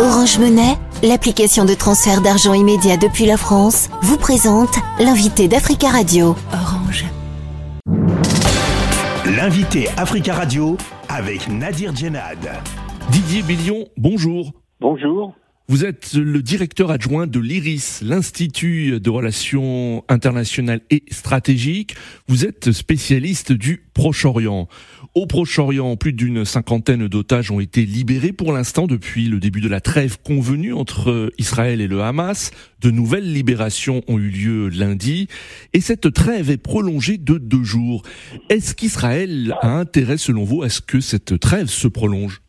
Orange Monnaie, l'application de transfert d'argent immédiat depuis la France, vous présente l'invité d'Africa Radio. Orange. L'invité Africa Radio avec Nadir Djenad. Didier Billion, bonjour. Bonjour. Vous êtes le directeur adjoint de l'IRIS, l'Institut de relations internationales et stratégiques. Vous êtes spécialiste du Proche-Orient. Au Proche-Orient, plus d'une cinquantaine d'otages ont été libérés pour l'instant depuis le début de la trêve convenue entre Israël et le Hamas. De nouvelles libérations ont eu lieu lundi et cette trêve est prolongée de deux jours. Est-ce qu'Israël a intérêt, selon vous, à ce que cette trêve se prolonge?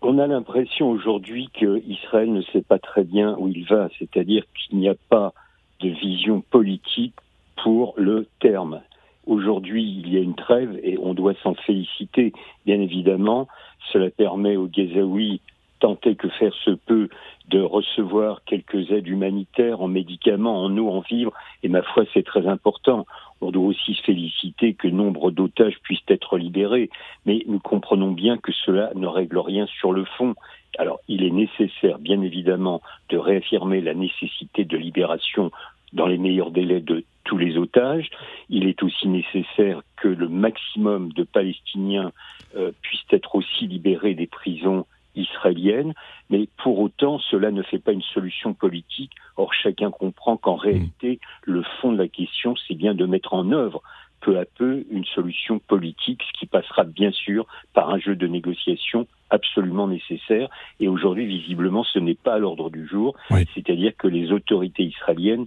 On a l'impression aujourd'hui qu'Israël ne sait pas très bien où il va, c'est-à-dire qu'il n'y a pas de vision politique pour le terme. Aujourd'hui, il y a une trêve et on doit s'en féliciter, bien évidemment. Cela permet aux Gazaouis, tenter que faire se peut, de recevoir quelques aides humanitaires en médicaments, en eau, en vivres, et ma foi, c'est très important. On doit aussi se féliciter que nombre d'otages puissent être libérés, mais nous comprenons bien que cela ne règle rien sur le fond. Alors, il est nécessaire, bien évidemment, de réaffirmer la nécessité de libération dans les meilleurs délais de tous les otages. Il est aussi nécessaire que le maximum de Palestiniens euh, puissent être aussi libérés des prisons israélienne, mais pour autant, cela ne fait pas une solution politique. Or, chacun comprend qu'en réalité, le fond de la question, c'est bien de mettre en œuvre peu à peu une solution politique, ce qui passera bien sûr par un jeu de négociation absolument nécessaire. Et aujourd'hui, visiblement, ce n'est pas à l'ordre du jour. C'est-à-dire que les autorités israéliennes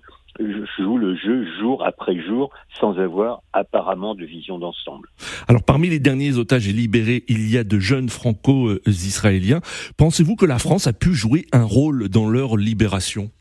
jouent le jeu jour après jour sans avoir apparemment de vision d'ensemble. Alors parmi les derniers otages libérés, il y a de jeunes franco-israéliens. Pensez-vous que la France a pu jouer un rôle dans leur libération?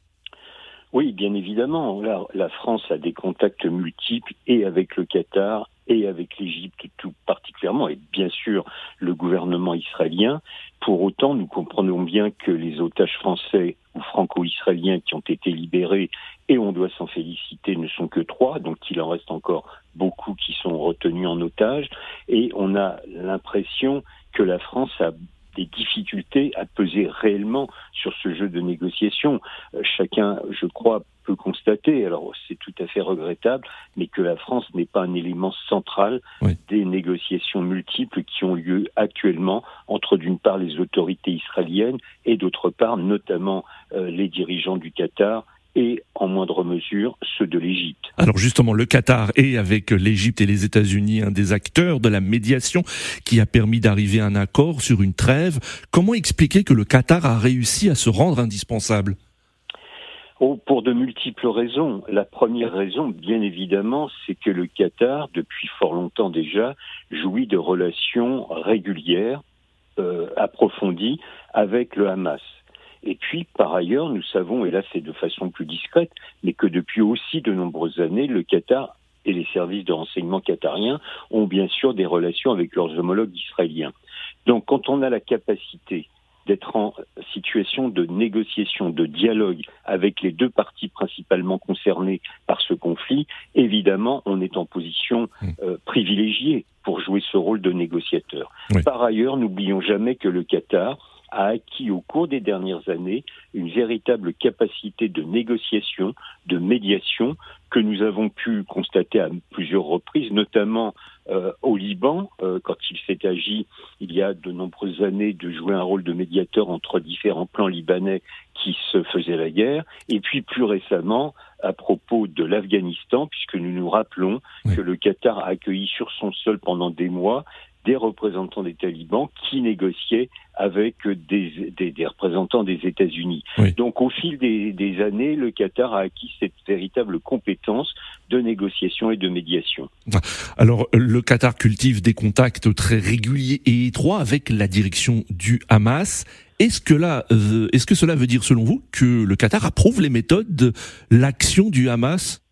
Oui, bien évidemment. La, France a des contacts multiples et avec le Qatar et avec l'Égypte tout particulièrement, et bien sûr le gouvernement israélien. Pour autant, nous comprenons bien que les otages français ou franco-israéliens qui ont été libérés, et on doit s'en féliciter, ne sont que trois, donc il en reste encore beaucoup qui sont retenus en otage, et on a l'impression que la France a des difficultés à peser réellement sur ce jeu de négociation. Euh, chacun, je crois, peut constater, alors c'est tout à fait regrettable, mais que la France n'est pas un élément central des négociations multiples qui ont lieu actuellement entre d'une part les autorités israéliennes et d'autre part notamment euh, les dirigeants du Qatar et en moindre mesure ceux de l'Égypte. Alors justement, le Qatar est avec l'Égypte et les États-Unis un des acteurs de la médiation qui a permis d'arriver à un accord sur une trêve. Comment expliquer que le Qatar a réussi à se rendre indispensable? Oh, pour de multiples raisons. La première raison, bien évidemment, c'est que le Qatar, depuis fort longtemps déjà, jouit de relations régulières, euh, approfondies avec le Hamas. Et puis, par ailleurs, nous savons, et là c'est de façon plus discrète, mais que depuis aussi de nombreuses années, le Qatar et les services de renseignement qatariens ont bien sûr des relations avec leurs homologues israéliens. Donc quand on a la capacité d'être en situation de négociation, de dialogue avec les deux parties principalement concernées par ce conflit, évidemment, on est en position mmh. euh, privilégiée pour jouer ce rôle de négociateur. Par ailleurs, n'oublions jamais que le Qatar a acquis au cours des dernières années une véritable capacité de négociation, de médiation que nous avons pu constater à plusieurs reprises, notamment euh, au Liban, euh, quand il s'est agi il y a de nombreuses années de jouer un rôle de médiateur entre différents plans libanais qui se faisaient la guerre, et puis plus récemment à propos de l'Afghanistan, puisque nous nous rappelons que le Qatar a accueilli sur son sol pendant des mois des représentants des talibans qui négociaient avec des, des, représentants des États-Unis. Donc au fil des, des, années, le Qatar a acquis cette véritable compétence de négociation et de médiation. Alors le Qatar cultive des contacts très réguliers et étroits avec la direction du Hamas. Est-ce que là, euh, est-ce que cela veut dire selon vous que le Qatar approuve les méthodes de l'action du Hamas?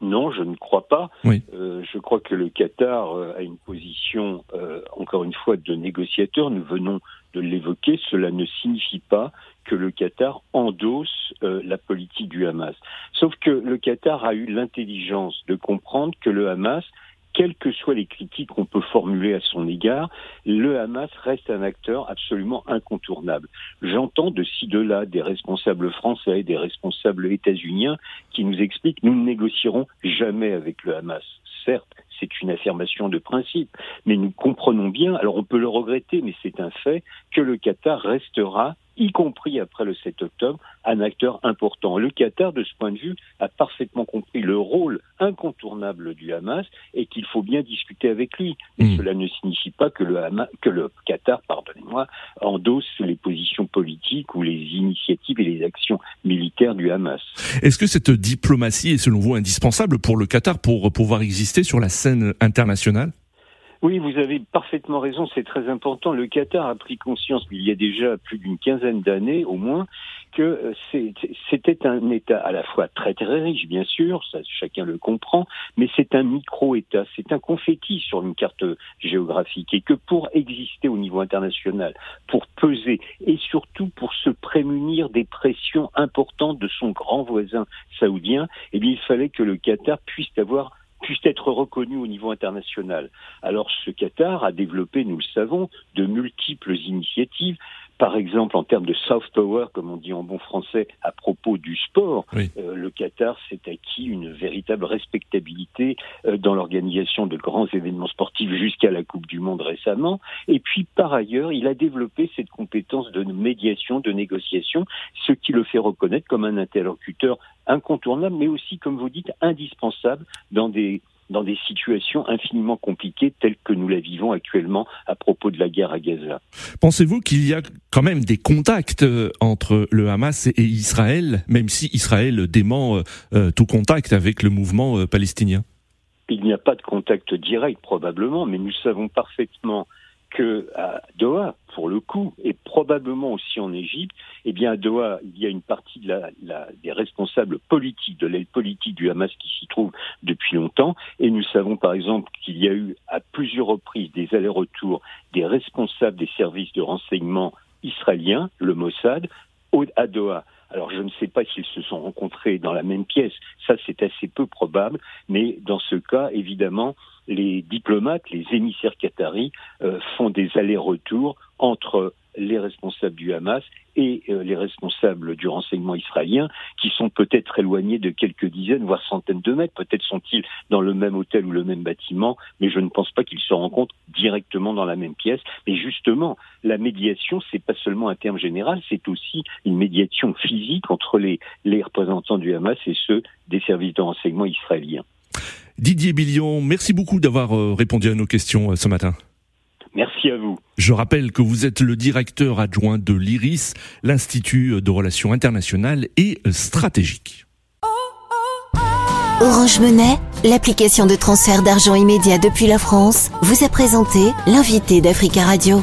Non, je ne crois pas. Euh, je crois que le Qatar euh, a une position, euh, encore une fois, de négociateur. Nous venons de l'évoquer. Cela ne signifie pas que le Qatar endosse la politique du Hamas. Sauf que le Qatar a eu l'intelligence de comprendre que le Hamas quelles que soient les critiques qu'on peut formuler à son égard, le Hamas reste un acteur absolument incontournable. J'entends de ci, de là des responsables français, des responsables états-uniens qui nous expliquent nous ne négocierons jamais avec le Hamas. Certes, c'est une affirmation de principe, mais nous comprenons bien, alors on peut le regretter, mais c'est un fait, que le Qatar restera y compris après le 7 octobre, un acteur important. Le Qatar, de ce point de vue, a parfaitement compris le rôle incontournable du Hamas et qu'il faut bien discuter avec lui. Mais hmm. cela ne signifie pas que le, Hamas, que le Qatar, pardonnez-moi, endosse les positions politiques ou les initiatives et les actions militaires du Hamas. Est-ce que cette diplomatie est selon vous indispensable pour le Qatar pour pouvoir exister sur la scène internationale? Oui, vous avez parfaitement raison, c'est très important. Le Qatar a pris conscience, il y a déjà plus d'une quinzaine d'années au moins, que euh, c'était un État à la fois très très riche, bien sûr, ça, chacun le comprend, mais c'est un micro-État, c'est un confetti sur une carte géographique, et que pour exister au niveau international, pour peser, et surtout pour se prémunir des pressions importantes de son grand voisin saoudien, eh bien, il fallait que le Qatar puisse avoir puisse être reconnu au niveau international. Alors ce Qatar a développé, nous le savons, de multiples initiatives. Par exemple, en termes de soft power, comme on dit en bon français, à propos du sport, euh, le Qatar s'est acquis une véritable respectabilité euh, dans l'organisation de grands événements sportifs jusqu'à la Coupe du Monde récemment. Et puis, par ailleurs, il a développé cette compétence de médiation, de négociation, ce qui le fait reconnaître comme un interlocuteur incontournable, mais aussi, comme vous dites, indispensable dans des dans des situations infiniment compliquées telles que nous la vivons actuellement à propos de la guerre à Gaza. Pensez-vous qu'il y a quand même des contacts euh, entre le Hamas et Israël, même si Israël dément euh, euh, tout contact avec le mouvement palestinien? Il n'y a pas de contact direct probablement, mais nous savons parfaitement que à Doha, pour le coup, et probablement aussi en Égypte, eh bien à Doha, il y a une partie des responsables politiques, de l'aile politique du Hamas qui s'y trouve depuis longtemps, et nous savons par exemple qu'il y a eu à plusieurs reprises des allers-retours des responsables des services de renseignement israéliens, le Mossad, à Doha. Alors je ne sais pas s'ils se sont rencontrés dans la même pièce, ça c'est assez peu probable, mais dans ce cas, évidemment, les diplomates, les émissaires qataris euh, font des allers-retours entre les responsables du Hamas et euh, les responsables du renseignement israélien, qui sont peut-être éloignés de quelques dizaines, voire centaines de mètres. Peut-être sont-ils dans le même hôtel ou le même bâtiment, mais je ne pense pas qu'ils se rencontrent directement dans la même pièce. Mais justement, la médiation, c'est pas seulement un terme général, c'est aussi une médiation physique entre les, les représentants du Hamas et ceux des services de renseignement israéliens. Didier Billion, merci beaucoup d'avoir euh, répondu à nos questions euh, ce matin. Merci à vous. Je rappelle que vous êtes le directeur adjoint de l'IRIS, l'Institut de Relations internationales et stratégiques. Orange Monnaie, l'application de transfert d'argent immédiat depuis la France, vous a présenté l'invité d'Africa Radio.